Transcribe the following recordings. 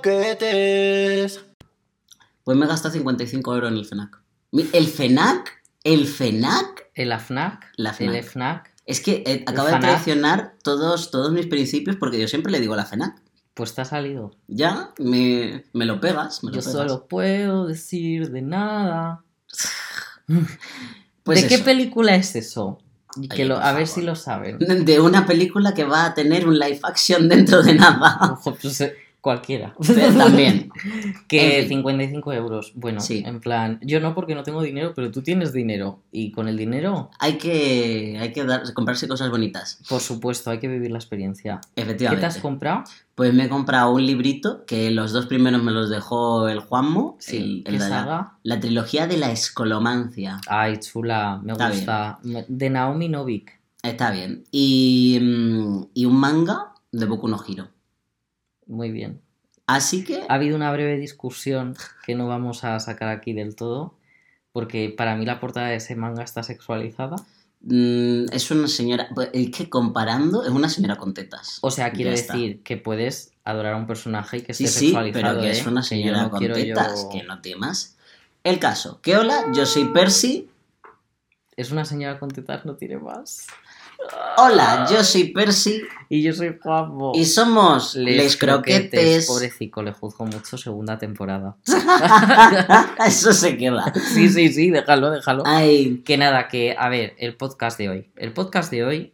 croquetes. Pues me he gastado 55 euros en el FNAC. Mi- ¿El FNAC? ¿El FNAC? El AFNAC. La El FNAC. Es que eh, acaba de traicionar todos, todos mis principios porque yo siempre le digo la FNAC. Pues te ha salido. Ya, me, me lo pegas. Me lo Yo pegas. solo puedo decir de nada. Pues ¿De qué película es eso? Y que Oye, lo- por a ver si lo saben. De una película que va a tener un live action dentro de nada. Ojo, pues, eh, cualquiera. También. Que En fin. 55 euros. Bueno, Sí. en plan, yo no porque no tengo dinero, pero tú tienes dinero. Y con el dinero, Hay que, hay que dar- comprarse cosas bonitas. por supuesto, hay que vivir la experiencia. ¿Qué Efectivamente. te has comprado? Pues me he comprado un librito que los dos primeros me los dejó el Juanmo. Sí, el- ¿qué la, saga? la trilogía de la escolomancia. Ay, chula, me Está gusta. De Naomi Novik. Está bien. Y, mm, y un manga de Boku no Hiro. Muy bien. Así que... Ha habido una breve discusión que no vamos a sacar aquí del todo, porque para mí la portada de ese manga está sexualizada. mm, es una señora... pues, Es que comparando, es una señora con tetas. O sea, quiero está. decir que puedes adorar a un personaje y que esté sí, sexualizado. pero que ¿eh? es una yo señora no con tetas, yo- que no temas. El caso, que hola, yo soy Percy. Es una señora con tetas, no tiene más. Hola, yo soy Percy Y yo soy Juanmo. y somos Les, Croquetes. Pobrecico, le juzgo mucho segunda temporada. Eso se queda. Sí, sí, sí, déjalo, déjalo. Ay, Que nada, que, a ver, el podcast de hoy. El podcast de hoy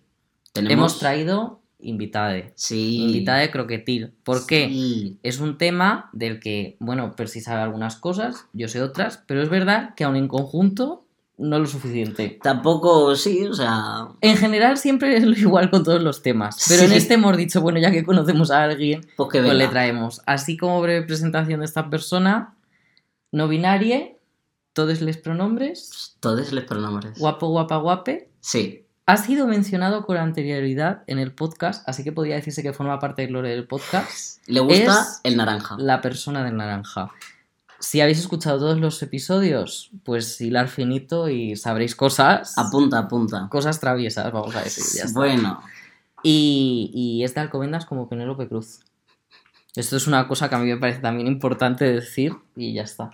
tenemos... hemos traído invitade. Sí. Invitada de croquetil. ¿Por qué? Sí. Es un tema del que, bueno, Percy sabe algunas cosas, yo sé otras, pero es verdad que aún en conjunto no lo suficiente. Tampoco, sí, o sea... En general siempre es lo igual con todos los temas, pero en este hemos dicho, bueno, ya que conocemos a alguien, Pues que pues le traemos. Así como breve presentación de esta persona, no binaria, todos les pronombres, Todos les pronombres. guapo, guapa, guape. Sí. Ha sido mencionado con anterioridad en el podcast, así que podría decirse que forma parte del lore del podcast. Le gusta Es el naranja. La persona del naranja. Si habéis escuchado todos los episodios, pues hilar finito y sabréis cosas. Apunta, apunta. Cosas traviesas, vamos a decir. ya está. Bueno, Y, y es de Alcobendas como Penélope Cruz. Esto es una cosa que a mí me parece también importante decir y ya está.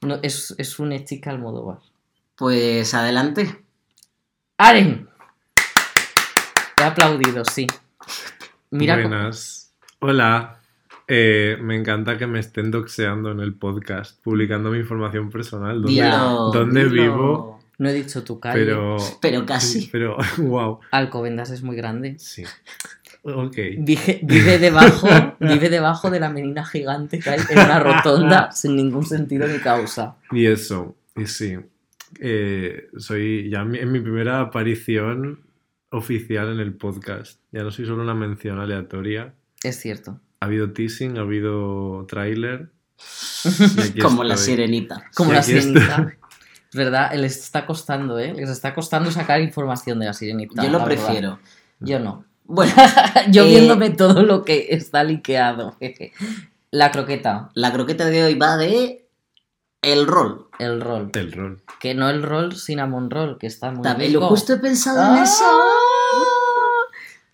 No, es, es una chica Almodóvar. pues adelante. ¡Aren! He aplaudido, sí. Mira, cómo- Buenas. Hola. Eh, me encanta que me estén doxeando en el podcast, publicando mi información personal. ¿Dónde, Ya. Dilo, ¿Dónde dilo. vivo? no he dicho tu calle. Pero. Pero casi. Pero, wow. Alcobendas es muy grande. Sí. Ok. Vive, vive debajo, vive debajo de la menina gigante que hay en una rotonda sin ningún sentido ni causa. Y eso, y sí. Eh, soy ya en mi primera aparición oficial en el podcast. Ya no soy solo una mención aleatoria. Es cierto. Ha habido teasing, ha habido tráiler. Como la estoy. sirenita. Como Y la sirenita. ¿Verdad? Les está costando, ¿eh? Les está costando sacar información de la sirenita. Yo lo verdad. prefiero. Yo no. Bueno, Yo Eh, viéndome todo lo que está liqueado. La croqueta, la croqueta de hoy va de el rol. el rol. El rol. Que no el rol cinnamon roll, que está muy También rico. lo justo he pensado ¡Ah! en eso.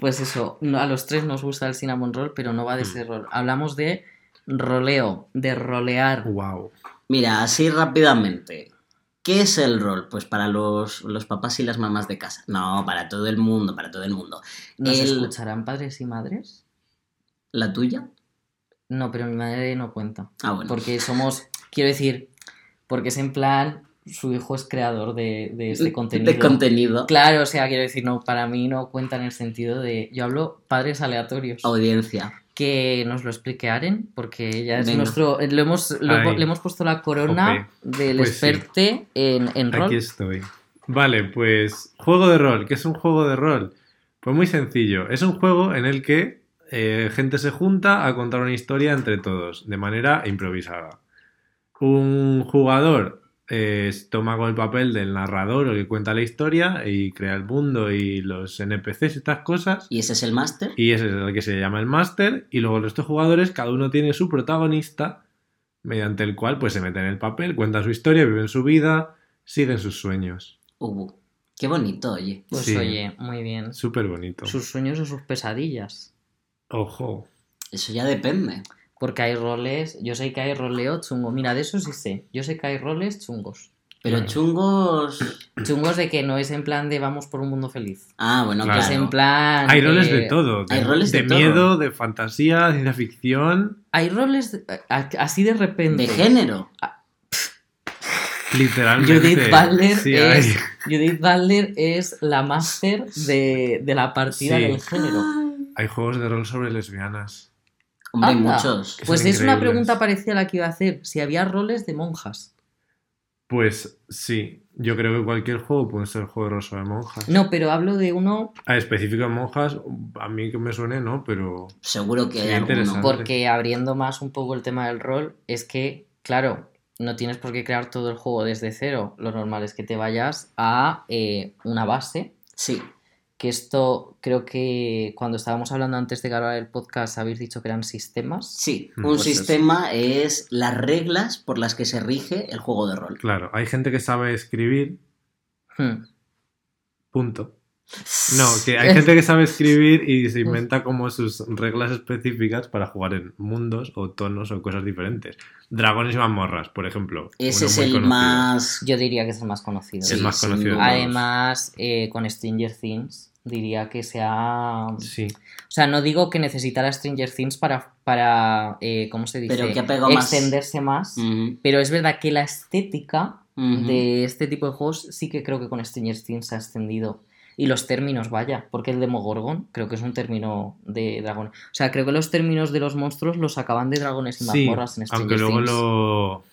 Pues eso, a los tres nos gusta el cinnamon roll, pero no va de Mm. ese rol. Hablamos de roleo, de rolear. Wow. Mira, así rápidamente. ¿Qué es el rol? Pues para los, los papás y las mamás de casa. No, para todo el mundo, para todo el mundo. ¿Nos El- escucharán padres y madres? ¿La tuya? No, pero mi madre no cuenta. Ah, bueno. Porque somos, quiero decir, porque es en plan, su hijo es creador de, de este contenido. De contenido. Claro, o sea, quiero decir, no, para mí no cuenta en el sentido de, yo hablo padres aleatorios. Audiencia. Que nos lo explique Aren, porque ella es Venga. nuestro, lo hemos, lo- le hemos puesto la corona del Pues sí. experte en, en rol. Aquí estoy. Vale, pues juego de rol. ¿Qué es un juego de rol? Pues muy sencillo. Es un juego en el que eh, gente se junta a contar una historia entre todos, de manera improvisada. Un jugador eh, toma con el papel del narrador o que cuenta la historia y crea el mundo y los NPCs y estas cosas. ¿Y ese es el máster? Y ese es el que se llama el máster. Y luego de jugadores, cada uno tiene su protagonista, mediante el cual pues se mete en el papel, cuenta su historia, viven su vida, siguen sus sueños. Uh, qué bonito, oye. Pues Sí. oye, muy bien. Súper bonito. Sus sueños o sus pesadillas. Ojo. Eso ya depende. Porque hay roles, yo sé que hay roleo chungo. Mira, de eso sí sé. Yo sé que hay roles chungos. Pero chungos. Chungos de que no es en plan de vamos por un mundo feliz. Ah, bueno, Claro. Es en plan. Hay roles de todo. De, hay roles de de todo. miedo, de fantasía, de ciencia ficción. Hay roles así de repente. De género. Literalmente. Judith Butler Sí, es. Judith Butler es la máster de, de la partida Sí. del género. Hay juegos de rol sobre lesbianas. Hombre, hay Anda. muchos. Pues es una pregunta parecida a la que iba a hacer. Si había roles de monjas. Pues sí, yo creo que cualquier juego puede ser juego de monjas. No, pero hablo de uno A específico de monjas, a mí que me suene, ¿no? Pero Seguro que hay alguno. interesante. porque abriendo más un poco el tema del rol, es que, claro, no tienes por qué crear todo el juego desde cero. Lo normal es que te vayas a eh, una base. Sí. Que esto creo que cuando estábamos hablando antes de grabar el podcast habéis dicho que eran sistemas. Sí, Mm, un pues sistema es las reglas por las que se rige el juego de rol. claro, hay gente que sabe escribir, Hmm. punto. No, que hay gente que sabe escribir y se inventa como sus reglas específicas para jugar en mundos o tonos o cosas diferentes. Dragones y mazmorras, por ejemplo. Ese es el conocido. más. Yo diría que es el más conocido. Es más sin conocido. Además, eh, con Stranger Things, diría que se ha... Sí, O sea, no digo que necesitara Stranger Things para, para eh, ¿cómo se dice? Pero que más. Extenderse más. Pero es verdad que la estética de este tipo de juegos sí que creo que con Stranger Things se ha extendido. Y los términos, vaya, porque el Demogorgon creo que es un término de dragón. O sea, creo que los términos de los monstruos los sacaban de dragones y sí mazmorras en Stranger aunque luego Things. lo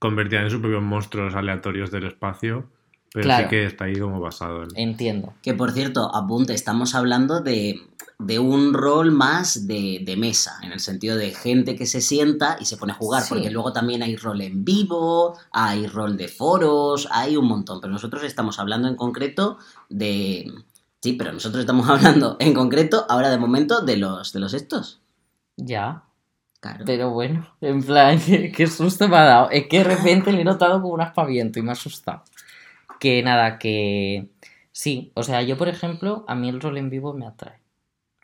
convertían en sus propios monstruos aleatorios del espacio, pero Claro. sí que está ahí como basado en... Entiendo. Que por cierto, apunte, estamos hablando de, de un rol más de, de mesa, en el sentido de gente que se sienta y se pone a jugar, Sí. porque luego también hay rol en vivo, hay rol de foros, hay un montón, pero nosotros estamos hablando en concreto de... Sí, pero nosotros estamos hablando en concreto ahora de momento de los, de los estos. Ya. Claro. Pero bueno, en plan, qué, qué susto me ha dado. Es que de repente le he notado como un aspaviento y me ha asustado. Que nada, que sí, o sea, yo por ejemplo, a mí el rol en vivo me atrae.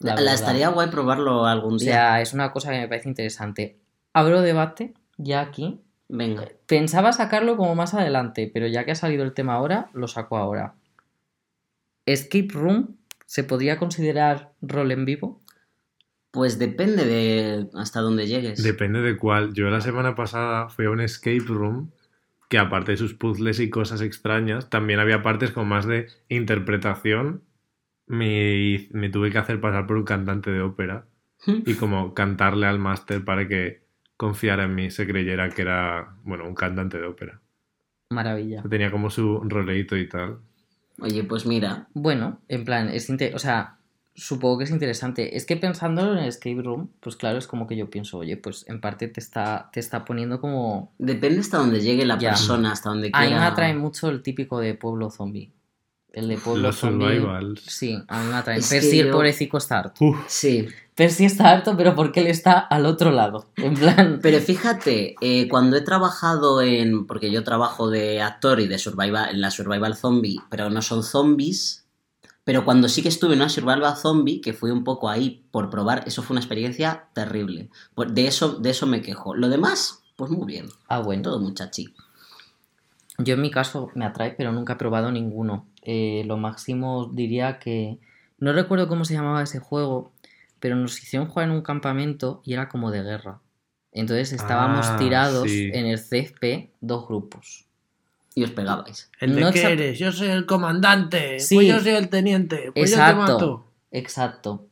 La, estaría guay probarlo algún O día. sea, es una cosa que me parece interesante. Abro debate ya aquí. Venga. Pensaba sacarlo como más adelante, pero ya que ha salido el tema ahora, lo saco ahora. Escape Room se podría considerar rol en vivo. Pues depende de hasta dónde llegues. Depende de cuál. Yo la semana pasada fui a un escape room que aparte de sus puzzles y cosas extrañas, también había partes con más de interpretación. Me, me tuve que hacer pasar por un cantante de ópera y como cantarle al máster para que confiara en mí, se creyera que era, bueno, un cantante de ópera. Maravilla. Tenía como su roleito y tal. Oye, pues mira, Bueno, en plan, es o sea, supongo que es interesante. Es que pensando en el escape room, pues claro, es como que yo pienso, oye, pues en parte te está, te está poniendo como... depende hasta dónde llegue la Ya. persona, hasta donde A mí quiera. me atrae mucho el típico de pueblo zombie. El de pueblo Los zombie. survivals. Sí, a mí me atrae. Es Percy, que el yo- pobrecito está harto. Uf, Sí, Percy está harto, pero porque él está al otro lado. En plan. pero fíjate, eh, cuando he trabajado en. Porque yo trabajo de actor y de survival, en la Survival Zombie, pero no son zombies. Pero cuando sí que estuve en una Survival Zombie, que fui un poco ahí por probar, eso fue una experiencia terrible. Pues de eso, de eso me quejo. Lo demás, pues muy bien. Ah, bueno. Todo muchachi. Yo en mi caso me atrae, pero nunca he probado ninguno. Eh, lo máximo diría que. No recuerdo cómo se llamaba ese juego, pero nos hicieron jugar en un campamento y era como de guerra. Entonces estábamos Ah, tirados sí. en el CFP, dos grupos. Y os pegabais. ¿El de No eres? Yo soy el comandante. Sí. Pues yo soy el teniente. Pues yo te Exacto. mato. Exacto.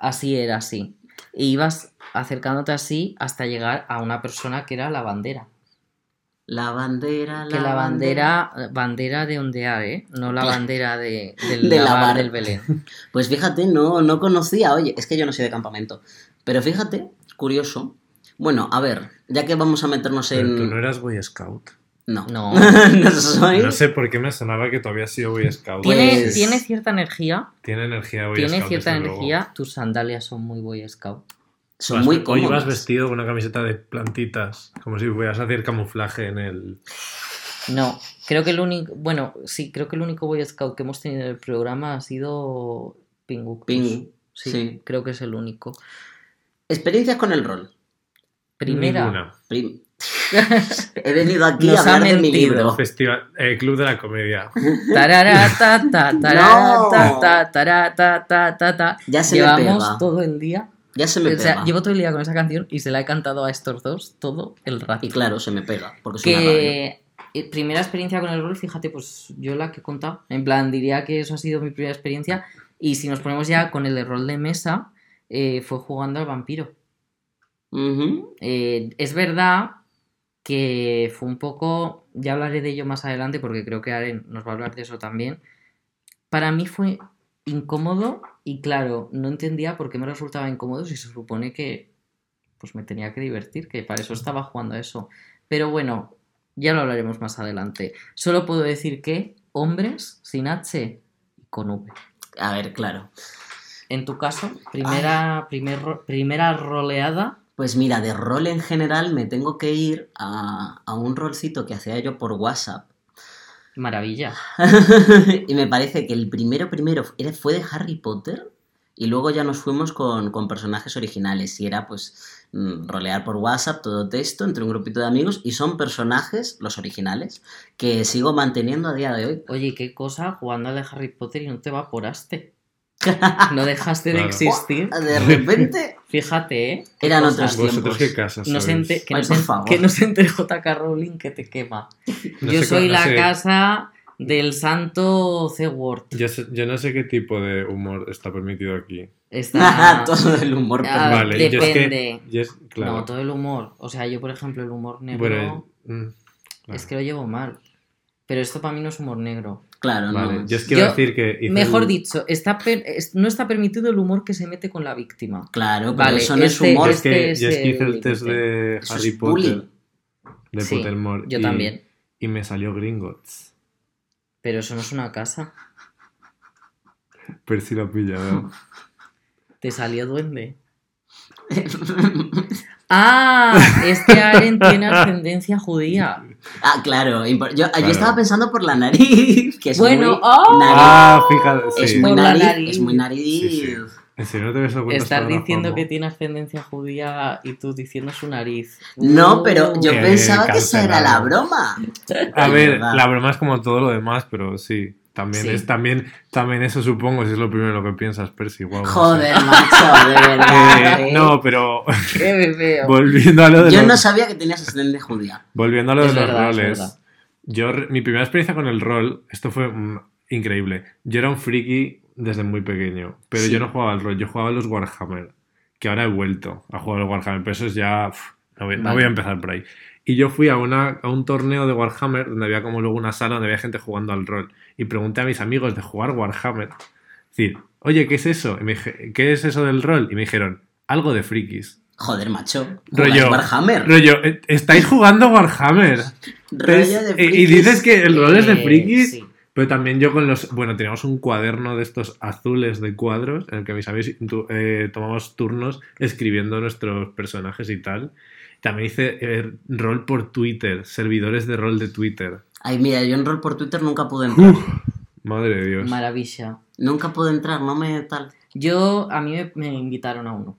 Así era, así. E ibas acercándote así hasta llegar a una persona que era la bandera. La bandera, la, Que la bandera, bandera de ondear, ¿eh? No la bandera de, del De lavar lavar. del Belén. Pues fíjate, no, no conocía, oye, es que yo no soy de campamento. Pero fíjate, curioso. Bueno, a ver, ya que vamos a meternos Pero en. tú no eras Boy Scout. No. No. no soy. No sé por qué me sonaba que todavía has sido Boy Scout. Tiene, Pues- tiene cierta energía. Tiene energía Boy Tiene Scout, cierta desde luego. energía. Tus sandalias son muy Boy Scout. Son Vas- muy Hoy cómodas. ibas vestido con una camiseta de plantitas, como si fueras a hacer camuflaje en el... No, creo que el único. Bueno, sí, creo que el único Boy Scout que hemos tenido en el programa ha sido Pingu. Pingu, Sí, sí. creo que es el único. Experiencias con el rol. Primera. Ninguna. Prim- He venido aquí Nos a ha hablar de mi mentido. libro. Festival, eh, Club de la Comedia. Ya se me Llevamos pega. todo el día. Ya se me O sea, pega. llevo todo el día con esa canción y se la he cantado a estos dos todo el rato. Y claro, se me pega. Porque es una que eh, primera experiencia con el rol, fíjate, pues yo la que he contado. En plan, diría que eso ha sido mi primera experiencia. Y si nos ponemos ya con el de rol de mesa, eh, fue jugando al vampiro. Ujú. Eh, es verdad que fue un poco, ya hablaré de ello más adelante porque creo que Aren nos va a hablar de eso también. Para mí fue incómodo y claro, no entendía por qué me resultaba incómodo si se supone que pues me tenía que divertir, que para eso estaba jugando a eso. Pero bueno, ya lo hablaremos más adelante. Solo puedo decir que hombres sin H y con V. A ver, claro. En tu caso, primera, primer primera roleada. Pues mira, de rol en general me tengo que ir a, a un rolcito que hacía yo por WhatsApp. Maravilla. y me parece que el primero primero fue de Harry Potter y luego ya nos fuimos con, con personajes originales y era pues mm, rolear por WhatsApp todo texto entre un grupito de amigos y son personajes, los originales, que sigo manteniendo a día de hoy. Oye, qué cosa jugando de Harry Potter y no te evaporaste. No dejaste de existir. De repente Fíjate, ¿eh? Eran cosas. otros ¿Vosotros tiempos. qué casas No se sois? ente- que, Ay, no por se, favor. que entere JK Rowling que te quema. No Yo sé soy no la sé- casa del santo C Word. Yo, sé- yo no sé qué tipo de humor está permitido aquí. Está... todo el humor. Ah, pero- vale, yo es que- depende. yo es- claro. No, todo el humor. O sea, yo, por ejemplo, el humor negro Bueno, mm, claro. es que lo llevo mal. Pero esto para mí no es humor negro. Claro, Vale, no. yo es Yo- decir que. Mejor el- dicho, está per- es- no está permitido el humor que se mete con la víctima. Claro, pero Vale, eso no es este- humor. Yo es que, este yo es es que hice el el test de Harry es Potter. bullying. De Sí, Pottermore. Yo y- también. Y me salió Gringotts. Pero eso no es una casa. Percy lo ha pillado. Te salió duende. Ah, este Aren tiene ascendencia judía. ah, claro. Yo, estaba pensando por la nariz. Que es Bueno, muy ¡oh! nariz. ah, fíjate. Es muy Por la nariz, nariz. es muy nariz. Sí, sí. ¿En serio no te habías dado cuenta Estar hasta ahora, diciendo que tiene ascendencia judía y tú diciendo su nariz. No, pero yo Qué pensaba que esa era la broma. A ver, la broma es como todo lo demás, pero sí. También Sí. es también, también eso supongo, si es lo primero que piensas, Percy. guau, no sé. Joder, macho, de verdad. Eh, ¿eh? no, pero Qué feo. volviendo a lo de Yo los, no sabía que tenías ascendencia judía. volviendo a lo de Es los verdad, es roles. Yo mi primera experiencia con el rol, esto fue mm, increíble. Yo era un friki desde muy pequeño, pero Sí. yo no jugaba al rol, yo jugaba a los Warhammer, que ahora he vuelto a jugar a los Warhammer, pero eso es ya uf, no, voy, no Vale. voy a empezar por ahí. Y yo fui a, una, a un torneo de Warhammer donde había como luego una sala donde había gente jugando al rol. Y pregunté a mis amigos de jugar Warhammer. Es decir, oye, ¿qué es eso? Y me dije, ¿qué es eso del rol? Y me dijeron, algo de frikis. Joder, macho. Rollo, Warhammer. rollo, "Eh, estáis jugando Warhammer. Rollo de y- y, frikis. dices que el rol es de Eh, frikis, sí. pero también yo con los... Bueno, teníamos un cuaderno de estos azules de cuadros en el que mis amigos eh, tomamos turnos escribiendo nuestros personajes y tal. También hice eh, rol por Twitter, servidores de rol de Twitter. Ay, mira, yo en rol por Twitter nunca pude entrar. Uf, madre de Dios. Maravilla. Nunca pude entrar, no me tal. Yo, a mí me, me invitaron a uno.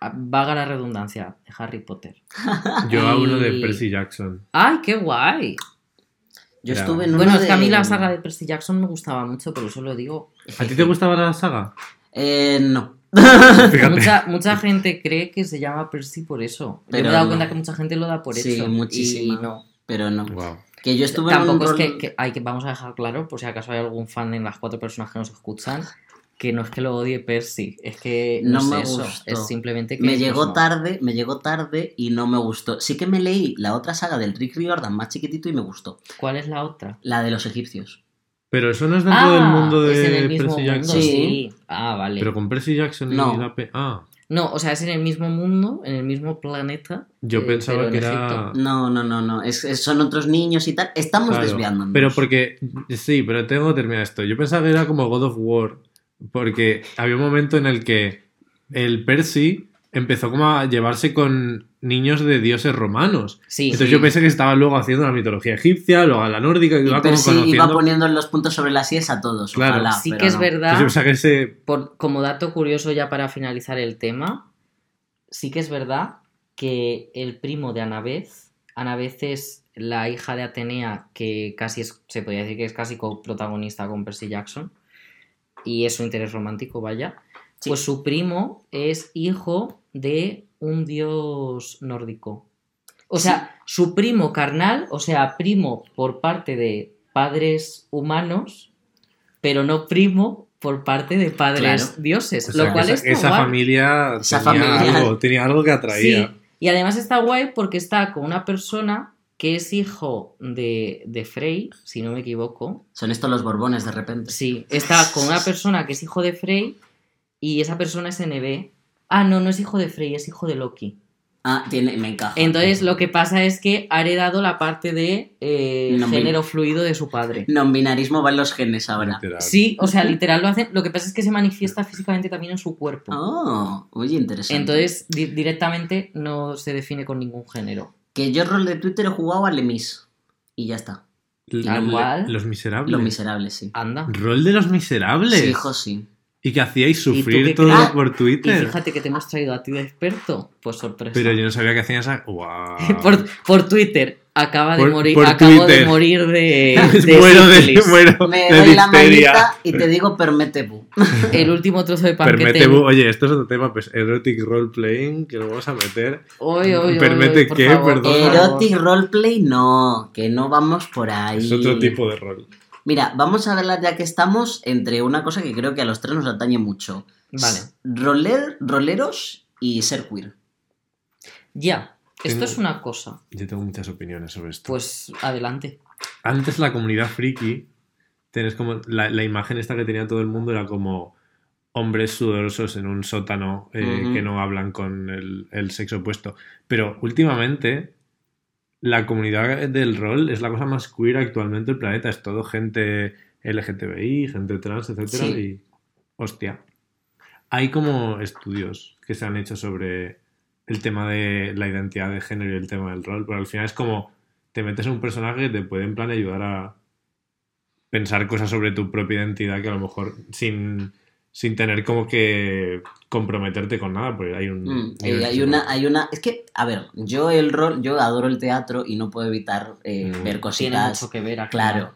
A- Vaga la redundancia, de Harry Potter. Yo a uno de Percy Jackson. ¡Ay, qué guay! Yo estuve en Bueno, es que a mí de- la saga de Percy Jackson me gustaba mucho, por eso lo digo. ¿A ti te gustaba la saga? Eh, no. Mucha, mucha gente cree que se llama Percy por eso. Yo Pero me he dado no. cuenta que mucha gente lo da por Sí, eso. muchísima. Y no. Pero no. Wow. Que yo estuve en un Tampoco es rol- que, que hay que vamos a dejar claro, por si acaso hay algún fan en las cuatro personas que nos escuchan, que no es que lo odie Percy, es que no, No es me eso, gustó. es simplemente que Me llegó no. tarde, me llegó tarde y no me gustó. Sí que me leí la otra saga del Rick Riordan más chiquitito y me gustó. ¿Cuál es la otra? La de los egipcios. Pero eso no es dentro del mundo de Percy mundo, Jackson. Sí. sí. Ah, vale. Pero con Percy Jackson y No. la P. Ah, No, o sea, es en el mismo mundo, en el mismo planeta. yo eh, pensaba que en era. Egipto. No, no, no, no. Es, es- son otros niños y tal. Estamos Claro, desviándonos. Pero porque. Sí, pero tengo que terminar esto. Yo pensaba que era como God of War. Porque había un momento en el que el Percy empezó como a llevarse con niños de dioses romanos. Sí, Entonces sí. yo pensé que estaba luego haciendo la mitología egipcia, luego a la nórdica, que Y iba como Percy conociendo. iba poniendo los puntos sobre las IES a todos. Claro. ojalá, sí pero que es no. verdad, Entonces pensaba que ese. por, como dato curioso ya para finalizar el tema, sí que es verdad que el primo de Anabeth, Anabeth es la hija de Atenea, que casi es, se podría decir que es casi coprotagonista con Percy Jackson, y es su interés romántico, vaya. Sí. Pues su primo es hijo de un dios nórdico. O sea, su primo carnal, o sea, primo por parte de padres humanos, pero no primo por parte de padres Claro. dioses. O sea, lo cual esa, esa guay. familia, Esa tenía, familia- Algo, tenía algo que atraía. Sí, y además está guay porque está con una persona que es hijo de, de Frey, si no me equivoco. Son estos los borbones de repente. Sí, está con una persona que es hijo de Frey y esa persona es NB. Ah, no, no es hijo de Frey, es hijo de Loki. Ah, tiene, me encaja. Entonces lo que pasa es que ha heredado la parte de eh, género fluido de su padre. Non-binarismo va en los genes ahora. Literal. Sí, o sea, literal lo hace. Lo que pasa es que se manifiesta físicamente también en su cuerpo. Oh, oye, interesante. Entonces, di- directamente no se define con ningún género. Que yo rol de Twitter he jugado a Lemis. Y ya está. Tal cual. Los miserables. Los miserables, sí. Anda. Rol de los miserables. Sí, hijo, sí. Y que hacíais ¿Y sufrir todo por Y Twitter. fíjate que te hemos traído a ti de experto. Pues sorpresa. Pero yo no sabía que hacían esa. ¡Guau! por, por Twitter. Acaba de Por- morir. por acabo Twitter. de morir de. de muero de, muero Me de doy la manita y te digo permete bu. El último trozo de pan que Permite, tengo. bu- oye, esto es otro tema, pues erotic role playing, que lo vamos a meter. Oy, oy, oy, Permite oy, por qué, perdón. Erotic roleplay, no. Que no vamos por ahí. Es otro tipo de rol. Mira, vamos a hablar ya que estamos entre una cosa que creo que a los tres nos atañe mucho. Vale. Roler, roleros y ser queer. Ya. Esto Tengo- es una cosa. Yo tengo muchas opiniones sobre esto. Pues adelante. Antes la comunidad friki, tenés como la, la imagen esta que tenía todo el mundo era como hombres sudorosos en un sótano eh, que no hablan con el, el sexo opuesto. Pero últimamente la comunidad del rol es la cosa más queer actualmente del planeta. Es todo gente LGTBI, gente trans, Sí. Y hostia. Hay como estudios que se han hecho sobre el tema de la identidad de género y el tema del rol, pero al final es como te metes en un personaje que te puede en plan ayudar a pensar cosas sobre tu propia identidad que a lo mejor sin, sin tener como que comprometerte con nada, porque hay un... Mm, hay un- hay una, hay una. Es que, a ver, yo el rol, yo adoro el teatro y no puedo evitar eh, Mm. ver Tiene cositas. mucho que ver aquí. Claro.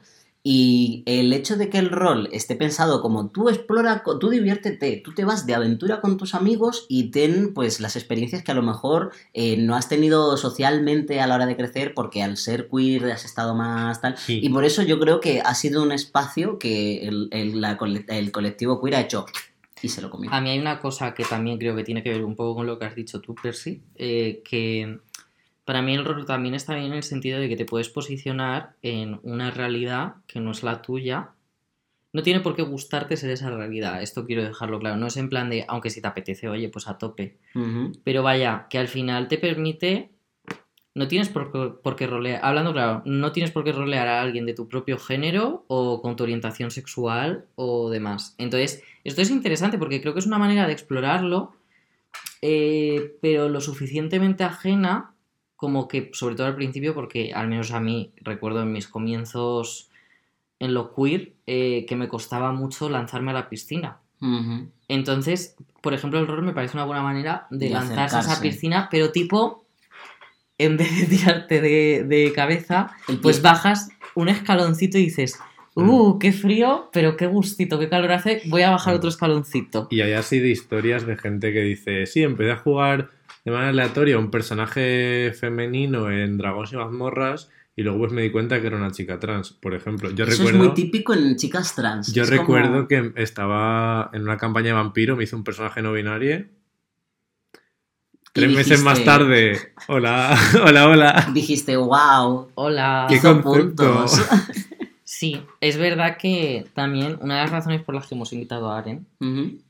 Y el hecho de que el rol esté pensado como tú explora, tú diviértete, tú te vas de aventura con tus amigos y ten pues las experiencias que a lo mejor eh, no has tenido socialmente a la hora de crecer porque al ser queer has estado más tal. Sí. Y por eso yo creo que ha sido un espacio que el, el- la el colectivo queer ha hecho y se lo comió. A mí hay una cosa que también creo que tiene que ver un poco con lo que has dicho tú, Percy, eh, que para mí el rol también está bien en el sentido de que te puedes posicionar en una realidad que no es la tuya. No tiene por qué gustarte ser esa realidad, esto quiero dejarlo claro. No es en plan de, aunque si te apetece, oye, pues a tope. Pero vaya, que al final te permite. No tienes por qué, por qué rolear. Hablando claro, no tienes por qué rolear a alguien de tu propio género o con tu orientación sexual o demás. Entonces, esto es interesante porque creo que es una manera de explorarlo, eh, pero lo suficientemente ajena como que, sobre todo al principio, porque al menos a mí recuerdo en mis comienzos en lo queer, eh, que me costaba mucho lanzarme a la piscina. Entonces, por ejemplo, el rol me parece una buena manera de, De lanzarse a esa piscina, pero tipo, en vez de tirarte de, de cabeza, pues bajas un escaloncito y dices, uh, qué frío, pero qué gustito, qué calor hace, voy a bajar otro escaloncito. Y hay así de historias de gente que dice, sí, empecé a jugar de manera aleatoria un personaje femenino en Dragones y mazmorras y luego pues me di cuenta que era una chica trans, por ejemplo. Yo Eso recuerdo... es muy típico en chicas trans. Yo Es recuerdo como- que estaba en una campaña de vampiro, me hizo un personaje no binario. Tres meses más tarde, hola, hola, hola. Dijiste, wow. Hola. ¿Qué concepto? puntos. Sí, es verdad que también una de las razones por las que hemos invitado a Aren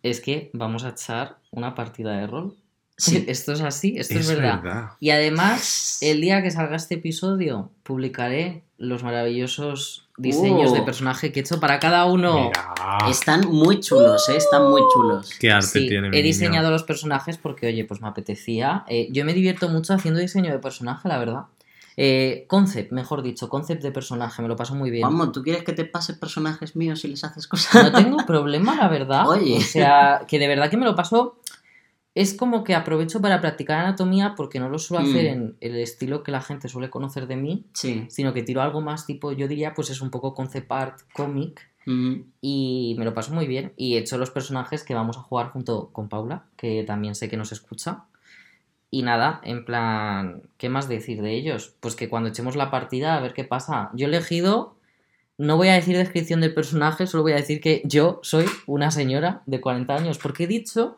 es que vamos a echar una partida de rol. Sí. Esto es así, esto es, Es verdad. verdad. Y además, el día que salga este episodio, publicaré los maravillosos diseños Oh. de personaje que he hecho para cada uno. Mira, Están muy chulos, ¿eh? Están muy chulos. qué arte Sí, tiene mi he niño. diseñado los personajes porque, oye, pues me apetecía. Eh, yo me divierto mucho haciendo diseño de personaje, la verdad. Eh, concept, mejor dicho, concept de personaje, me lo paso muy bien. Vamos, ¿tú quieres que te pase personajes míos si les haces cosas? No tengo problema, la verdad. Oye. O sea, que de verdad que me lo paso es como que aprovecho para practicar anatomía porque no lo suelo hacer Mm. en el estilo que la gente suele conocer de mí, Sí. sino que tiro algo más tipo, yo diría, pues es un poco concept art, cómic, Ujú. y me lo paso muy bien. Y he hecho los personajes que vamos a jugar junto con Paula, que también sé que nos escucha. Y nada, en plan, ¿qué más decir de ellos? Pues que cuando echemos la partida, a ver qué pasa. Yo he elegido, no voy a decir descripción del personaje, solo voy a decir que yo soy una señora de 40 años, porque he dicho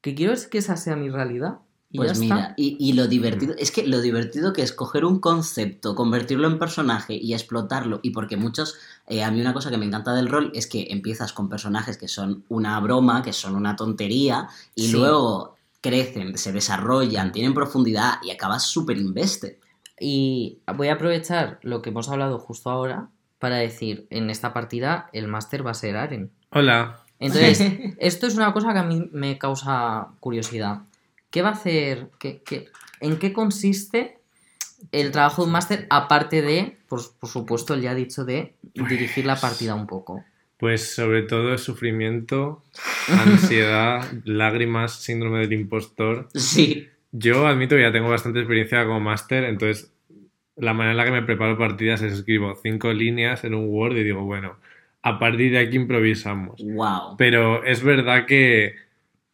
que quiero es que esa sea mi realidad. Y Pues ya mira, está. y, y lo divertido, es que lo divertido que es coger un concepto, convertirlo en personaje y explotarlo, y porque muchos, eh, a mí una cosa que me encanta del rol es que empiezas con personajes que son una broma, que son una tontería, y Sí. luego crecen, se desarrollan, tienen profundidad y acabas súper invested. Y voy a aprovechar lo que hemos hablado justo ahora para decir, en esta partida el máster va a ser Aren. Hola. Entonces, esto es una cosa que a mí me causa curiosidad. ¿Qué va a hacer? ¿Qué, qué- en qué consiste el trabajo de un máster aparte de, por, por supuesto, el ya dicho de dirigir la partida un poco? Pues sobre todo sufrimiento, ansiedad, lágrimas, síndrome del impostor. Sí, Yo admito que ya tengo bastante experiencia como máster, entonces la manera en la que me preparo partidas es escribo cinco líneas en un Word y digo, bueno, a partir de aquí improvisamos. wow. Pero es verdad que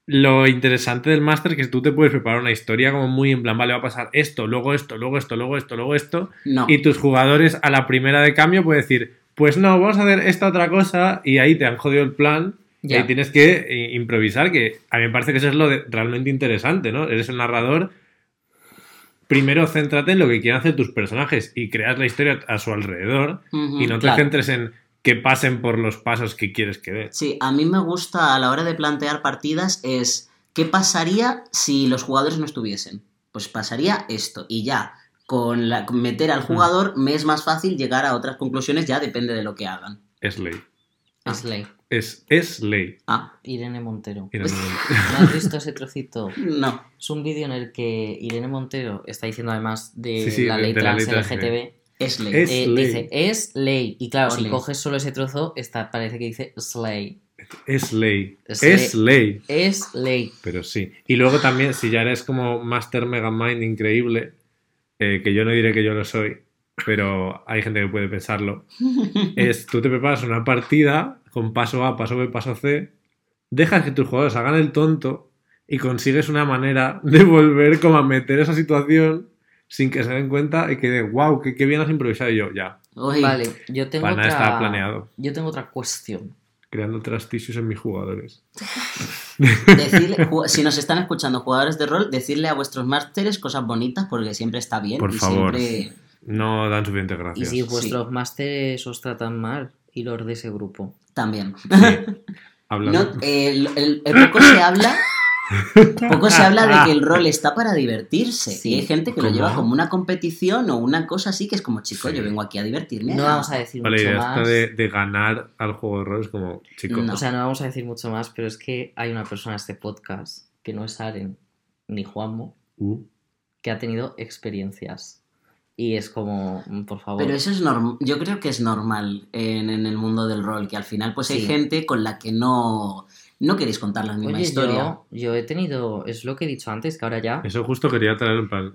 lo interesante del máster es que tú te puedes preparar una historia como muy en plan, vale, va a pasar esto, luego esto, luego esto, luego esto, luego esto, No, y tus jugadores a la primera de cambio pueden decir, pues no, vamos a hacer esta otra cosa y ahí te han jodido el plan y ahí tienes que eh, improvisar, que a mí me parece que eso es lo de- realmente interesante, ¿no? Eres el narrador. Primero céntrate en lo que quieren hacer tus personajes y creas la historia a su alrededor y no te claro. centres en que pasen por los pasos que quieres que den. Sí, a mí me gusta a la hora de plantear partidas es ¿qué pasaría si los jugadores no estuviesen? Pues pasaría esto y ya. Con, la, con meter al jugador me es más fácil llegar a otras conclusiones, ya depende de lo que hagan. Es ley. Ah. Es ley. Es, es ley. Ah, Irene Montero. ¿No has visto ese trocito? no. Es un vídeo en el que Irene Montero está diciendo además de Sí, sí, la de- ley de la trans ley trans, LGTB. Es ley. Es eh, ley. dice, es ley. Y claro, si coges solo ese trozo, está, parece que dice slay. es ley. Es Es ley. Es ley. Pero sí. Y luego también, si ya eres como Master Mega Mind increíble, eh, que yo no diré que yo lo soy, pero hay gente que puede pensarlo, es tú te preparas una partida con paso A, paso B, paso C, dejas que tus jugadores hagan el tonto y consigues una manera de volver como a meter esa situación sin que se den cuenta y que de wow, qué, qué bien has improvisado Y yo, ya. Uy, Vale, yo tengo Para nada otra... estaba planeado. Yo tengo otra cuestión. Creando trasticios en mis jugadores. decirle- si nos están escuchando jugadores de rol, decirle a vuestros másteres cosas bonitas porque siempre está bien. Por y favor. siempre- No dan suficientes Y gracias. si vuestros másteres os tratan mal, y los de ese grupo. También. Sí. Hablando. No, eh, el- el- el poco se habla. Poco se habla de que el rol está para divertirse. Sí. Y hay gente que lo lleva como una competición o una cosa así que es como, chico, Sí. yo vengo aquí a divertirme. No vamos a decir Vale, mucho y más. esto de, de ganar al juego de rol es como, chicos, No. O sea, no vamos a decir mucho más, pero es que hay una persona en este podcast que no es Aren ni Juanmo, uh, que ha tenido experiencias. Y es como, mm, por favor. Pero eso es normal. Yo creo que es normal en, en el mundo del rol, que al final pues hay gente con la que no, no queréis contar la misma Oye, historia. yo, yo he tenido, es lo que he dicho antes, que ahora ya. eso justo quería traer en plan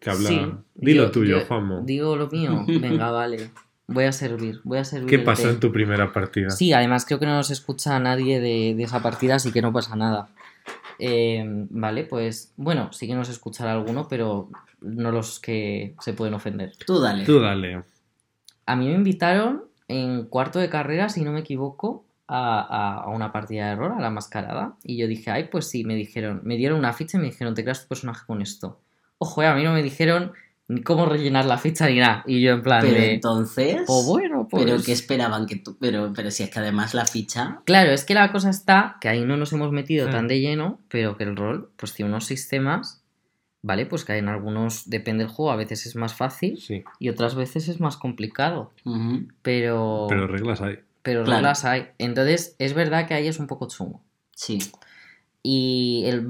que habla. Sí, Dilo yo- tuyo, yo Juanmo. Digo lo mío, venga, vale. Voy a servir, voy a servir. ¿Qué pasó té. en tu primera partida? Sí, además creo que no nos escucha nadie de, de esa partida, así que no pasa nada. Eh, vale, pues bueno, sí que nos escuchará alguno, pero no los que se pueden ofender. Tú dale. Tú dale. A mí me invitaron en cuarto de carrera, si no me equivoco, a, a- a una partida de rol, a la mascarada. Y yo dije, ay, pues sí, me dijeron, me dieron una ficha y me dijeron, te creas tu personaje con esto. Ojo, eh, a mí no me dijeron ni cómo rellenar la ficha ni nada. Y yo en plan Pero de, entonces. pues bueno, pues... Pero que esperaban que tú. Pero, pero si es que además la ficha. Claro, es que la cosa está que ahí no nos hemos metido Mm. tan de lleno, pero que el rol, pues tiene unos sistemas, ¿vale? Pues que en algunos, depende del juego, a veces es más fácil Sí. y otras veces es más complicado. Pero pero, reglas hay. Claro. reglas hay. Entonces, es verdad que ahí es un poco chungo. Sí. Y el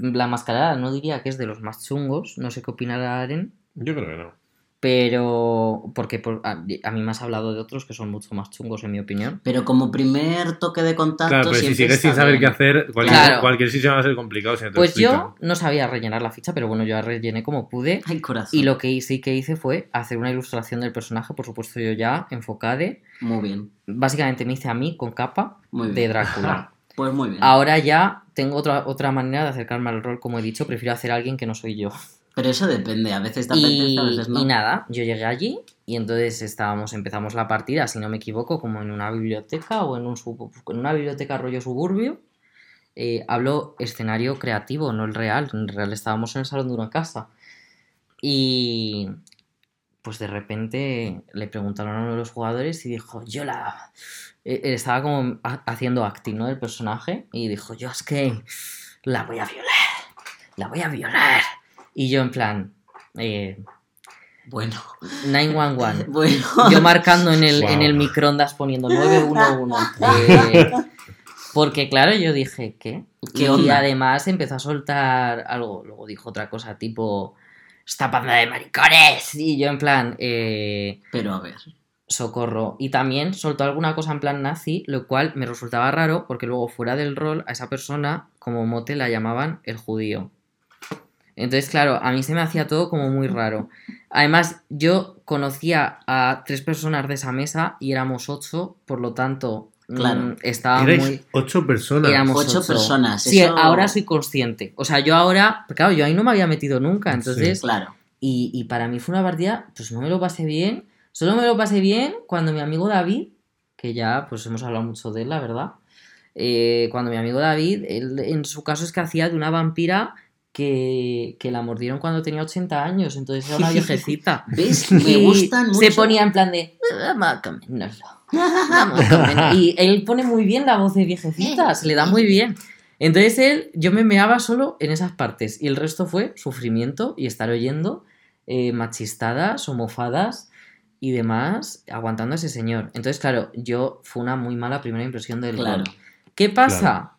la mascarada no diría que es de los más chungos, no sé qué opinará Aren, Yo creo que no. Pero, porque por- a, a mí me has hablado de otros que son mucho más chungos, en mi opinión. Pero como primer toque de contacto. Claro, pero si sigues sin saber bien. qué hacer, cualquier, Claro. cualquier sitio va a ser complicado si no te Pues yo no sabía rellenar la ficha, pero bueno, yo la rellené como pude. Ay, corazón. Y lo que sí que hice fue hacer una ilustración del personaje, por supuesto yo ya, enfocada. Muy bien. Básicamente me hice a mí con capa Muy de. Drácula. Pues muy bien. Ahora ya tengo otra, otra manera de acercarme al rol, como he dicho, prefiero hacer a alguien que no soy yo. Pero eso depende. A veces te apetece, a veces no. y nada, yo llegué allí y entonces estábamos, empezamos la partida, si no me equivoco, como en una biblioteca o en, un sub- en una biblioteca rollo suburbio. Eh, hablo escenario creativo, no el real. En el real estábamos en el salón de una casa. Y pues de repente le preguntaron a uno de los jugadores y dijo, yo la... eh, Él estaba como ha- haciendo acting, ¿no? Del personaje y dijo, yo es que la voy a violar, la voy a violar. Y yo en plan, eh, Bueno. 911. Bueno. Yo marcando en el, Wow. en el microondas poniendo 911. eh, porque claro, yo dije, ¿qué? ¿Qué y onda? además empezó a soltar algo, luego dijo otra cosa tipo, esta panda de maricones. Y yo en plan, eh, Pero a ver. socorro. Y también soltó alguna cosa en plan nazi, lo cual me resultaba raro porque luego fuera del rol a esa persona como mote la llamaban el judío. Entonces, claro, a mí se me hacía todo como muy raro. Además, yo conocía a tres personas de esa mesa y éramos ocho, por lo tanto, mm, Claro. estaba muy... ocho personas. Éramos Ocho ocho. personas, Sí, eso- ahora soy consciente. O sea, yo ahora, claro, yo ahí no me había metido nunca, entonces Claro. y, y para mí fue una partida, pues no me lo pasé bien. Solo me lo pasé bien cuando mi amigo David, que ya pues hemos hablado mucho de él, la verdad. eh, cuando mi amigo David, él, en su caso es que hacía de una vampira que, que la mordieron cuando tenía 80 años, entonces era una viejecita. ¿Ves? Me gustan mucho. Se ponía en plan de, vamos a comérnoslo. Vamos a comer". Y él pone muy bien la voz de viejecita, se le da muy bien. Entonces él, yo me meaba solo en esas partes y el resto fue sufrimiento y estar oyendo eh, machistadas, homofadas y demás, aguantando a ese señor. Entonces, claro, yo fue una muy mala primera impresión del Claro. ¿Qué pasa?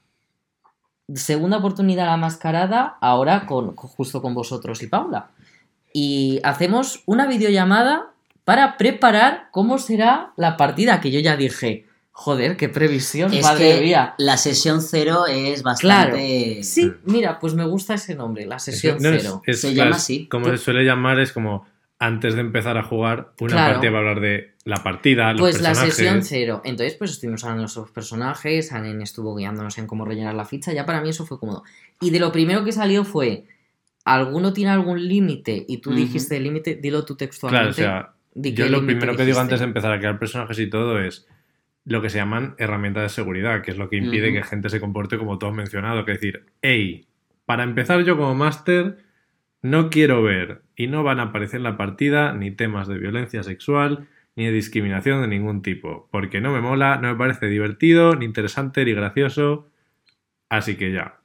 Segunda oportunidad a la mascarada, ahora con, justo con vosotros y Paula. Y hacemos una videollamada para preparar cómo será la partida, que yo ya dije, joder, qué previsión, Es madre que mía. la sesión cero es Claro. bastante. Sí, mira, pues me gusta ese nombre, la sesión No, cero. es- Se llama es- así. Como se suele llamar, es como antes de empezar a jugar, una Claro. partida va a hablar de la partida, los Pues la sesión cero. Entonces, pues estuvimos hablando de nuestros personajes, Anen estuvo guiándonos en cómo rellenar la ficha, ya para mí eso fue cómodo. Y de lo primero que salió fue, ¿alguno tiene algún límite? Y tú Ujú. dijiste el límite, dilo tú Claro, textualmente. o sea, yo lo primero que digo dijiste. antes de empezar a crear personajes y todo es lo que se llaman herramientas de seguridad, que es lo que impide que gente se comporte como tú has mencionado, que es decir, hey, para empezar yo como máster no quiero ver y no van a aparecer en la partida ni temas de violencia sexual ni de discriminación de ningún tipo, porque no me mola, no me parece divertido, ni interesante, ni gracioso, así que ya.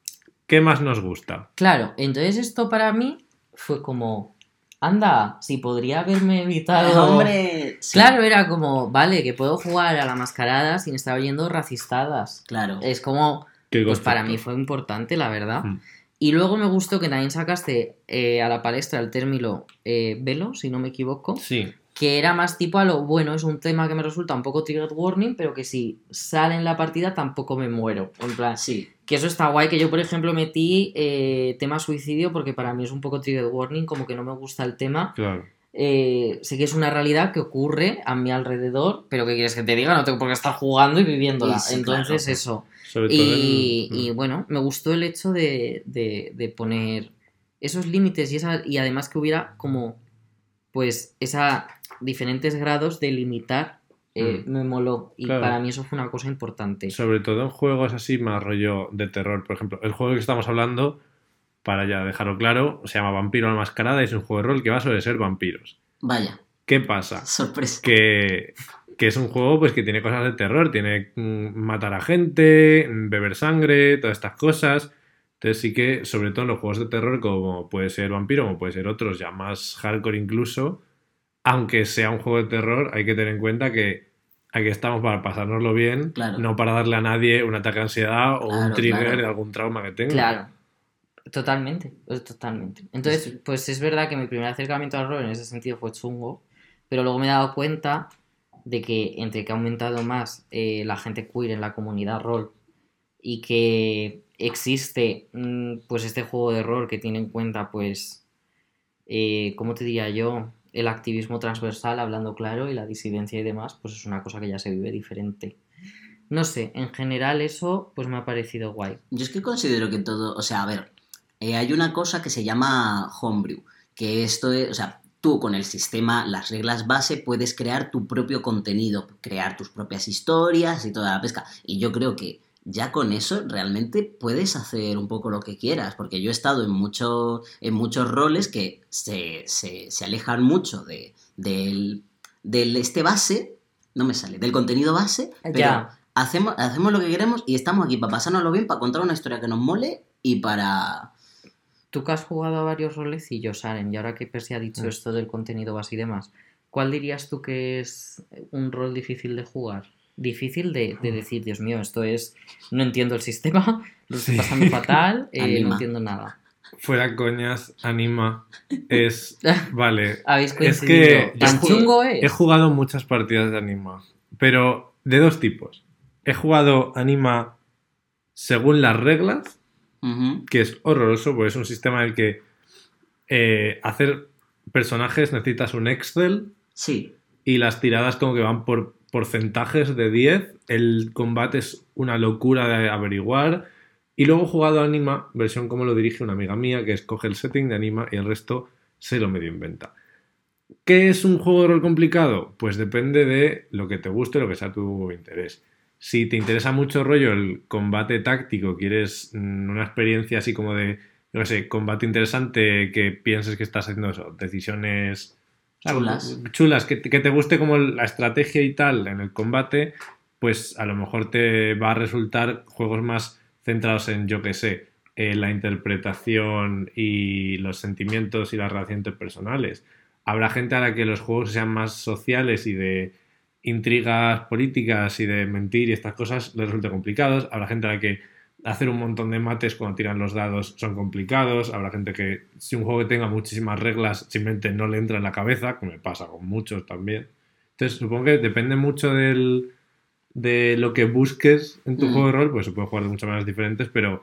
¿Qué más nos gusta? Claro, entonces esto para mí fue como, anda, si podría haberme evitado... Hombre. sí. Claro, era como, vale, que puedo jugar a la mascarada sin estar oyendo racistadas. Claro. Es como, ¿Qué pues para mí fue importante, la verdad. Mm. Y luego me gustó que también sacaste eh, a la palestra el término eh, velo, si no me equivoco, Sí, que era más tipo a lo bueno, es un tema que me resulta un poco trigger warning, pero que si sale en la partida tampoco me muero. En plan, Sí. que eso está guay, que yo por ejemplo metí eh, tema suicidio porque para mí es un poco trigger warning, como que no me gusta el tema. claro. Eh, sé que es una realidad que ocurre a mi alrededor, pero ¿qué quieres que te diga? No tengo por qué estar jugando y viviéndola. Sí, Entonces claro. eso. Sobre todo Y, en- y, bueno, me gustó el hecho de, de- de poner esos límites y, esa, y además que hubiera como, pues, esa diferentes grados de limitar, eh, Mm. me moló. Y Claro. para mí eso fue una cosa importante. Sobre todo en juegos así más rollo de terror. Por ejemplo, el juego que estamos hablando, para ya dejarlo claro, se llama Vampiro la Mascarada y es un juego de rol que va sobre ser vampiros. Vaya. ¿Qué pasa? Sorpresa. Que, que es un juego pues que tiene cosas de terror, tiene mm, matar a gente, beber sangre, todas estas cosas. Entonces sí que, sobre todo en los juegos de terror, como puede ser Vampiro, como puede ser otros, ya más hardcore incluso, aunque sea un juego de terror, hay que tener en cuenta que aquí estamos para pasárnoslo bien, Claro. no para darle a nadie un ataque de ansiedad o un trigger claro. de algún trauma que tenga. Claro. Totalmente, totalmente. Entonces, pues es verdad que mi primer acercamiento al rol en ese sentido fue chungo, pero luego me he dado cuenta de que entre que ha aumentado más eh, la gente queer en la comunidad rol y que existe mm, pues este juego de rol que tiene en cuenta pues, eh, ¿cómo te diría yo? El activismo transversal, hablando claro, y la disidencia y demás, pues es una cosa que ya se vive diferente. No sé, en general eso pues me ha parecido guay. Yo es que considero que todo, o sea, a ver, eh, hay una cosa que se llama homebrew, que esto es, o sea, tú con el sistema, las reglas base, puedes crear tu propio contenido, crear tus propias historias y toda la pesca. Y yo creo que ya con eso realmente puedes hacer un poco lo que quieras, porque yo he estado en, mucho, en muchos roles que se, se, se alejan mucho de, del, del este base, no me sale, del contenido base, pero Ya. hacemos, hacemos lo que queremos y estamos aquí para pasárnoslo bien, para contar una historia que nos mole y para... Tú que has jugado a varios rolecillos, Aren, y ahora que Percy ha dicho Mm. esto del contenido base y demás, ¿cuál dirías tú que es un rol difícil de jugar? Difícil de, de decir, Dios mío, esto es. No entiendo el sistema, lo estoy Sí. pasando fatal, eh, no entiendo nada. Fuera coñas, anima. Es. Vale. Habéis Es coincidido. que yo ¿Tan chungo es? He jugado muchas partidas de anima. Pero de dos tipos. He jugado anima según las reglas, Que es horroroso, porque es un sistema en el que eh, hacer personajes necesitas un Excel Sí, y las tiradas como que van por porcentajes de 10. El combate es una locura de averiguar. Y luego he jugado Anima, versión como lo dirige una amiga mía, que escoge el setting de Anima y el resto se lo medio inventa. ¿Qué es un juego de rol complicado? Pues depende de lo que te guste, lo que sea tu interés. Si te interesa mucho rollo el combate táctico, quieres mm, una experiencia así como de, qué sé, combate interesante, que pienses que estás haciendo eso, decisiones Chulas. chulas, que, te- que te guste como la estrategia y tal en el combate, pues a lo mejor te va a resultar juegos más centrados en, yo qué sé, en la interpretación y los sentimientos y las relaciones interpersonales. Habrá gente a la que los juegos sean más sociales y de intrigas políticas y de mentir y estas cosas les resulte complicados. Habrá gente a la que hacer un montón de mates cuando tiran los dados son complicados. Habrá gente que si un juego que tenga muchísimas reglas simplemente no le entra en la cabeza, que me pasa con muchos también. Entonces supongo que depende mucho del, de lo que busques en tu Mm. juego de rol, pues se puede jugar de muchas maneras diferentes, pero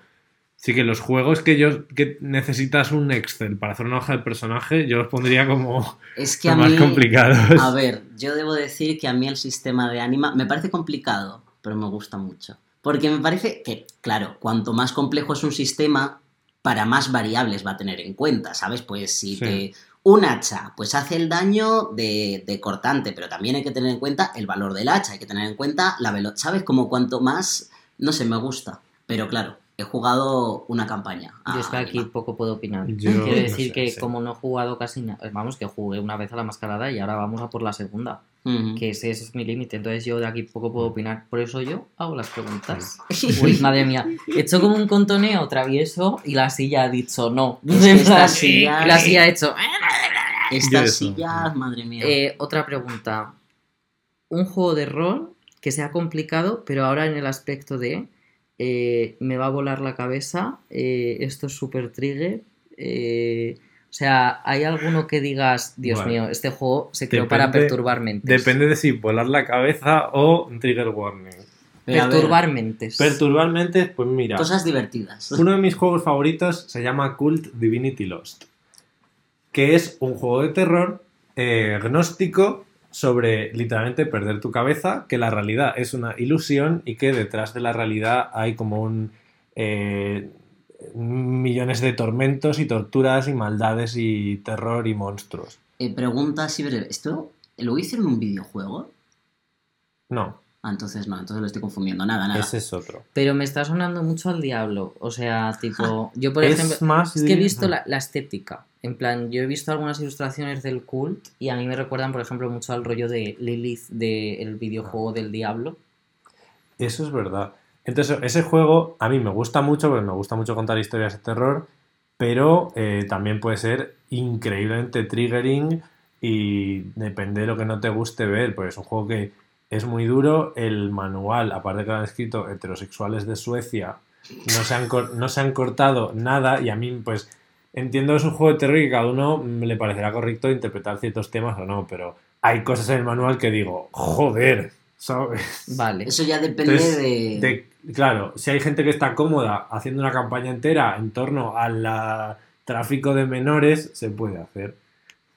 sí que los juegos que yo que necesitas un Excel para hacer una hoja de personaje, yo los pondría como es que a más mí... complicados. A ver, yo debo decir que a mí el sistema de anima me parece complicado, pero me gusta mucho. Porque me parece que, claro, cuanto más complejo es un sistema, para más variables va a tener en cuenta, ¿sabes? Pues si Sí. te... Un hacha, pues hace el daño de, de cortante, pero también hay que tener en cuenta el valor del hacha, hay que tener en cuenta la velocidad, ¿sabes? Como cuanto más, no sé, me gusta. Pero claro, he jugado una campaña. Yo es que aquí Anima. poco puedo opinar. Yo Quiero no decir sé, que sí. como no he jugado casi nada, vamos, que jugué una vez a la mascarada y ahora vamos a por la segunda, que ese, ese es mi límite, entonces yo de aquí poco puedo opinar. Por eso yo hago las preguntas. Uy, madre mía, he hecho como un contoneo travieso y la silla ha dicho no. Es que esta silla- y la silla ha hecho... Estas Yo eso. sillas, madre mía. Eh, otra pregunta. Un juego de rol que sea complicado, pero ahora en el aspecto de eh, me va a volar la cabeza, eh, esto es super trigger. eh, o sea, ¿hay alguno que digas, Dios mío, este juego se creó para perturbar mentes? Depende de si volar la cabeza o trigger warning. Pero a ver, Perturbar mentes. Perturbar mentes, pues mira. Cosas divertidas. Uno de mis juegos favoritos se llama Cult Divinity Lost, que es un juego de terror eh, gnóstico sobre literalmente perder tu cabeza, que la realidad es una ilusión y que detrás de la realidad hay como un eh, millones de tormentos y torturas y maldades y terror y monstruos. Eh, pregunta así breve. ¿Esto lo hicieron en un videojuego? No, entonces no, entonces lo estoy confundiendo. Nada, nada. ese es otro. Pero me está sonando mucho al diablo. O sea, tipo, yo por es ejemplo... más Es que he de- visto la, la estética. En plan, yo he visto algunas ilustraciones del cult y a mí me recuerdan, por ejemplo, mucho al rollo de Lilith del videojuego del diablo. Eso es verdad. Entonces, ese juego a mí me gusta mucho, porque me gusta mucho contar historias de terror, pero eh, también puede ser increíblemente triggering y depende de lo que no te guste ver, porque es un juego que es muy duro. El manual, aparte que lo han escrito heterosexuales de Suecia, no se han, no se han cortado nada y a mí, pues, entiendo que es un juego de terror y que cada uno le parecerá correcto interpretar ciertos temas o no, pero hay cosas en el manual que digo, joder, ¿sabes? Vale. Eso ya depende Entonces, de... de- claro, si hay gente que está cómoda haciendo una campaña entera en torno al la- tráfico de menores, se puede hacer.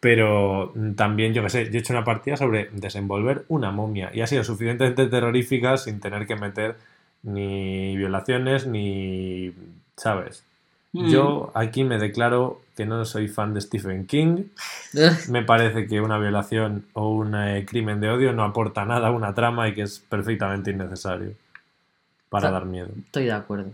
Pero mm, también, yo qué sé, yo he hecho una partida sobre desenvolver una momia y ha sido suficientemente terrorífica sin tener que meter ni violaciones ni. ¿Sabes? Mm. Yo aquí me declaro que no soy fan de Stephen King. Me parece que una violación o un eh, crimen de odio no aporta nada a una trama y que es perfectamente innecesario para dar miedo. Estoy de acuerdo.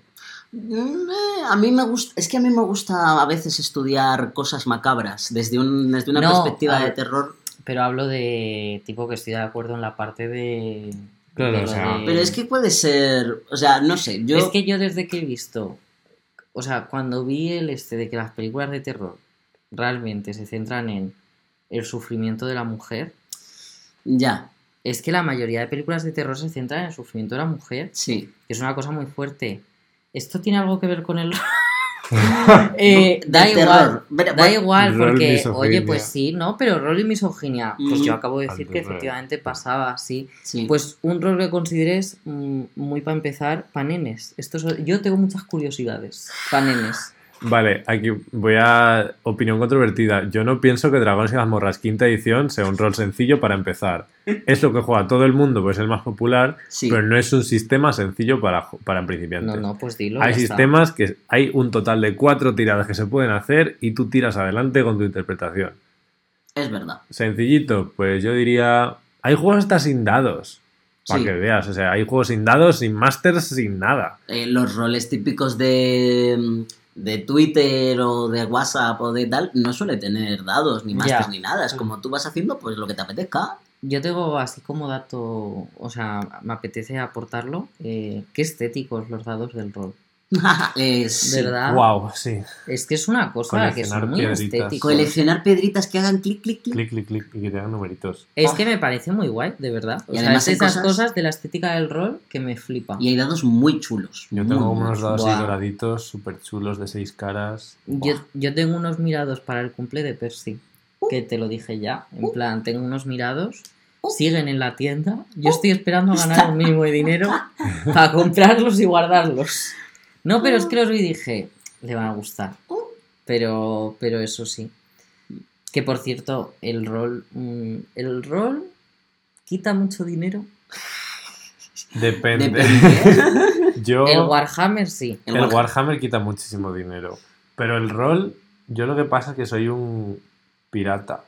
Mm, A mí me gusta, es que a mí me gusta a veces estudiar cosas macabras desde, un, desde una No, perspectiva de terror. Pero hablo de tipo que estoy de acuerdo en la parte de. Claro, de o lo sea, de- Pero es que puede ser, o sea, no sé, yo... Es que yo desde que he visto. O sea, cuando vi el este de que las películas de terror realmente se centran en el sufrimiento de la mujer, Ya, es que la mayoría de películas de terror se centran en el sufrimiento de la mujer, sí. que es una cosa muy fuerte. ¿Esto tiene algo que ver con el Eh, da igual. terror. Da bueno, igual, porque, oye, pues sí, ¿no? Pero rol y misoginia. Pues Mm. yo acabo de decir que efectivamente pasaba, sí. sí. Pues un rol que consideres mm, muy para empezar, panenes. Esto es- yo tengo muchas curiosidades. Panenes. Vale, aquí voy a opinión controvertida. Yo no pienso que Dragones y Mazmorras quinta edición sea un rol sencillo para empezar. Es lo que juega todo el mundo, pues es el más popular, Sí. pero no es un sistema sencillo para, para principiantes. No, no, pues dilo. Hay está. sistemas que hay un total de cuatro tiradas que se pueden hacer y tú tiras adelante con tu interpretación. Es verdad. Sencillito, pues yo diría. Hay juegos hasta sin dados. Para Sí. que veas. O sea, hay juegos sin dados, sin masters, sin nada. Eh, los roles típicos de, de Twitter o de WhatsApp o de tal no suele tener dados, ni masters, ni nada. Es como tú vas haciendo pues lo que te apetezca. Yo tengo así como dato, o sea, me apetece aportarlo. eh, qué estéticos los dados del rol. es, ¿Verdad? Wow, sí. Es que es una cosa que son muy piedritas. estéticos. Coleccionar piedritas que hagan clic, clic, clic. Clic, clic, clic. Y que te hagan numeritos. Es que me parece muy guay, de verdad. O Y sea, además es hay esas cosas- cosas de la estética del rol que me flipa. Y hay dados muy chulos. Yo muy, tengo muy unos dados así doraditos, súper chulos, de seis caras. Yo, Buah. yo tengo unos mirados para el cumple de Percy, que te lo dije ya. En plan, tengo unos mirados, siguen en la tienda. Yo estoy esperando a ganar un mínimo de dinero para comprarlos y guardarlos. No, pero es que los vi y dije, le van a gustar. Pero, pero eso sí. Que por cierto, el rol. mm, el rol quita mucho dinero. Depende. Depende. Yo. El Warhammer sí. El El Warhammer. Warhammer quita muchísimo dinero. Pero el rol, yo lo que pasa es que soy un pirata.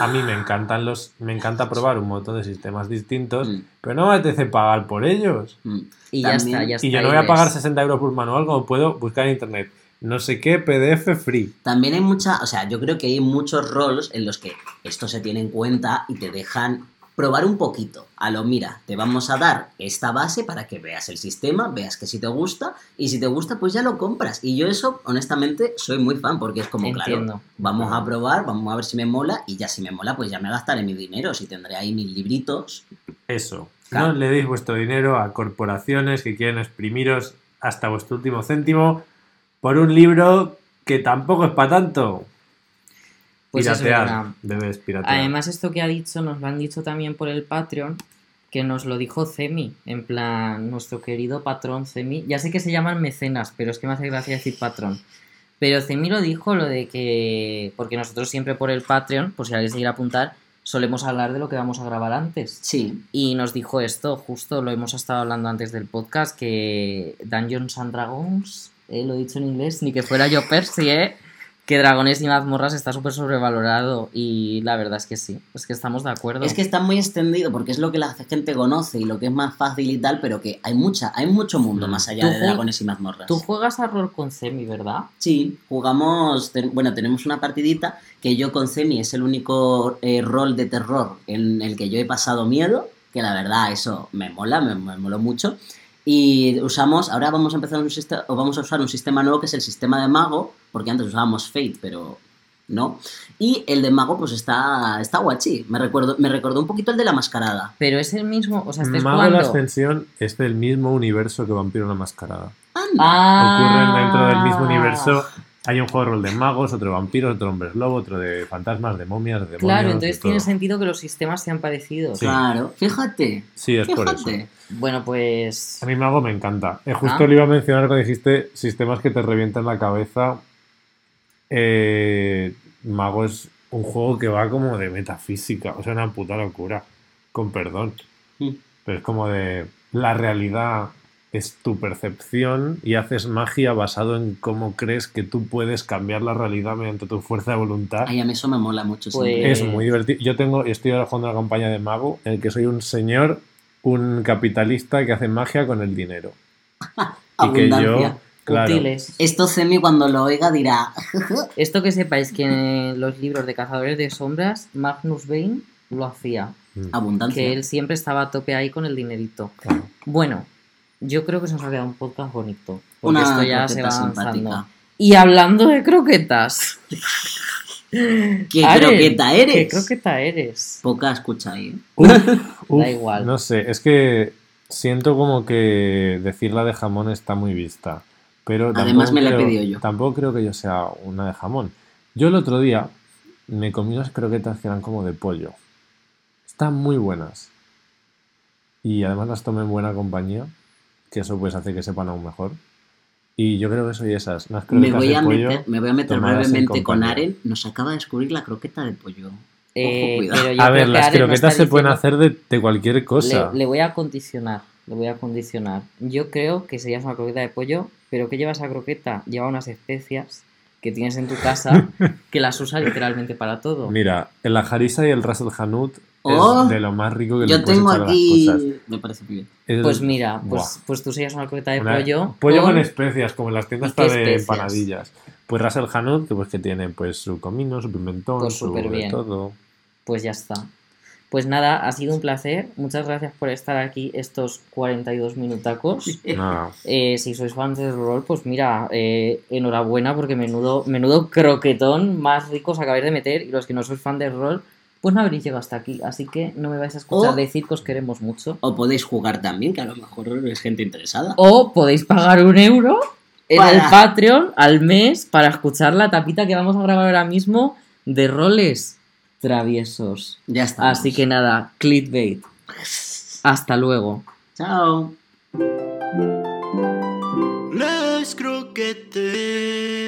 A mí me encantan los. Me encanta probar un montón de sistemas distintos, Mm, pero no me apetece pagar por ellos. mm. Y ya está, ya está. Y yo no voy a ves. pagar 60 euros por manual como puedo buscar en internet. No sé qué, PDF free. También hay mucha, o sea, yo creo que hay muchos roles en los que esto se tiene en cuenta y te dejan probar un poquito. A lo mira, te vamos a dar esta base para que veas el sistema, veas que si te gusta y si te gusta pues ya lo compras. Y yo eso, honestamente, soy muy fan porque es como, Entiendo. claro, vamos a probar, vamos a ver si me mola y ya si me mola pues ya me gastaré mi dinero, si tendré ahí mis libritos. Eso. Claro. No le deis vuestro dinero a corporaciones que quieren exprimiros hasta vuestro último céntimo por un libro que tampoco es para tanto. Pues es piratear. Debes piratear. Además, esto que ha dicho nos lo han dicho también por el Patreon, que nos lo dijo Cemi, en plan, nuestro querido patrón Cemi. Ya sé que se llaman mecenas, pero es que me hace gracia decir patrón. Pero Cemi lo dijo, lo de que, porque nosotros siempre por el Patreon, por si alguien se quiere apuntar, solemos hablar de lo que vamos a grabar antes. Sí, Y nos dijo esto, justo lo hemos estado hablando antes del podcast, que Dungeons and Dragons, eh, lo he dicho en inglés, ni que fuera yo Percy, ¿eh? Que Dragones y Mazmorras está súper sobrevalorado y la verdad es que sí, es que estamos de acuerdo. Es que está muy extendido porque es lo que la gente conoce y lo que es más fácil y tal, pero que hay mucha, hay mucho mundo Mm. más allá de dragones y mazmorras. Tú juegas a rol con Cemi, ¿verdad? Sí, jugamos, ten- bueno, tenemos una partidita que yo con Cemi es el único eh, rol de terror en el que yo he pasado miedo, que la verdad eso me mola, me, me moló mucho. Y usamos, ahora vamos a empezar un sistema, o vamos a usar un sistema nuevo que es el sistema de mago, porque antes usábamos Fate, pero no. Y el de mago pues está, está guachi, me, recuerdo, me recordó un poquito el de la mascarada. Pero es el mismo, o sea, estáis Mago de la jugando... Ascensión es del mismo universo que Vampiro la Mascarada. Ah, Ah. ocurren dentro del mismo universo. Hay un juego de rol de magos, otro de vampiros, otro de hombres lobo, otro de fantasmas, de momias, de demonios. Claro, entonces tiene sentido que los sistemas sean parecidos. Sí. Claro, fíjate. Sí, es por eso. Fíjate. Bueno, pues. A mí Mago me encanta. Eh, justo Ah. le iba a mencionar cuando dijiste sistemas que te revientan la cabeza. Eh, Mago es un juego que va como de metafísica, o sea, una puta locura, con perdón. Mm. Pero es como de la realidad es tu percepción y haces magia basado en cómo crees que tú puedes cambiar la realidad mediante tu fuerza de voluntad. Ay, a mí eso me mola mucho. Pues-. Es muy divertido. Yo tengo, estoy ahora jugando una campaña de mago en el que soy un señor, un capitalista que hace magia con el dinero. y que yo, Abundancia. claro, Útiles. Esto Cemi cuando lo oiga dirá, Esto que sepáis que en los libros de Cazadores de Sombras, Magnus Bane lo hacía. abundancia. Que él siempre estaba a tope ahí con el dinerito. claro. Bueno, yo creo que se nos ha quedado un podcast bonito. Porque Una esto ya se va avanzando. simpática. Y hablando de croquetas. ¿Qué Aren, croqueta eres? ¿Qué croqueta eres? Poca escucha ahí. ¿eh? Uf, uf, Da igual. No sé, es que siento como que decir la de jamón está muy vista. Pero Además tampoco me la he creo- pedido yo. Tampoco creo que yo sea una de jamón. Yo el otro día me comí unas croquetas que eran como de pollo. Están muy buenas. Y además las tomé en buena compañía, que eso pues hace que sepan aún mejor. Y yo creo que soy esas, unas Me voy, a pollo. meter, me voy a meter brevemente con. Aren. Nos acaba de descubrir la croqueta de pollo. Eh, cuidado. pero yo A ver, las croquetas se pueden diciendo- hacer de, de cualquier cosa. Le, le voy a condicionar, le voy a condicionar. Yo creo que serías una croqueta de pollo, pero ¿qué lleva esa croqueta? Lleva unas especias que tienes en tu casa que las usas literalmente para todo. Mira, el harissa y el ras el hanout Oh, es de lo más rico que Yo tengo echar a las aquí. cosas. Me parece muy bien. Es- Pues mira, pues, pues tú serías una croqueta de Una- pollo. pollo con... con- especias, como en las tiendas ¿Y qué está de especias? empanadillas. Pues ras el que pues que tiene pues su comino, su pimentón, Pues su súper de bien. todo. Pues ya está. Pues nada, ha sido un placer. Muchas gracias por estar aquí estos 42 minutacos. Nada. Eh, si sois fans de rol, pues mira, eh, enhorabuena porque menudo, menudo croquetón más rico os acabáis de meter y los que no sois fan de rol, pues no habréis llegado hasta aquí, así que no me vais a escuchar o, decir que os queremos mucho. O podéis jugar también, que a lo mejor es gente interesada. O podéis pagar un euro en el Patreon al mes para escuchar la tapita que vamos a grabar ahora mismo de roles traviesos. Ya está. Así que nada, clickbait. Hasta luego. Chao. Croquetes.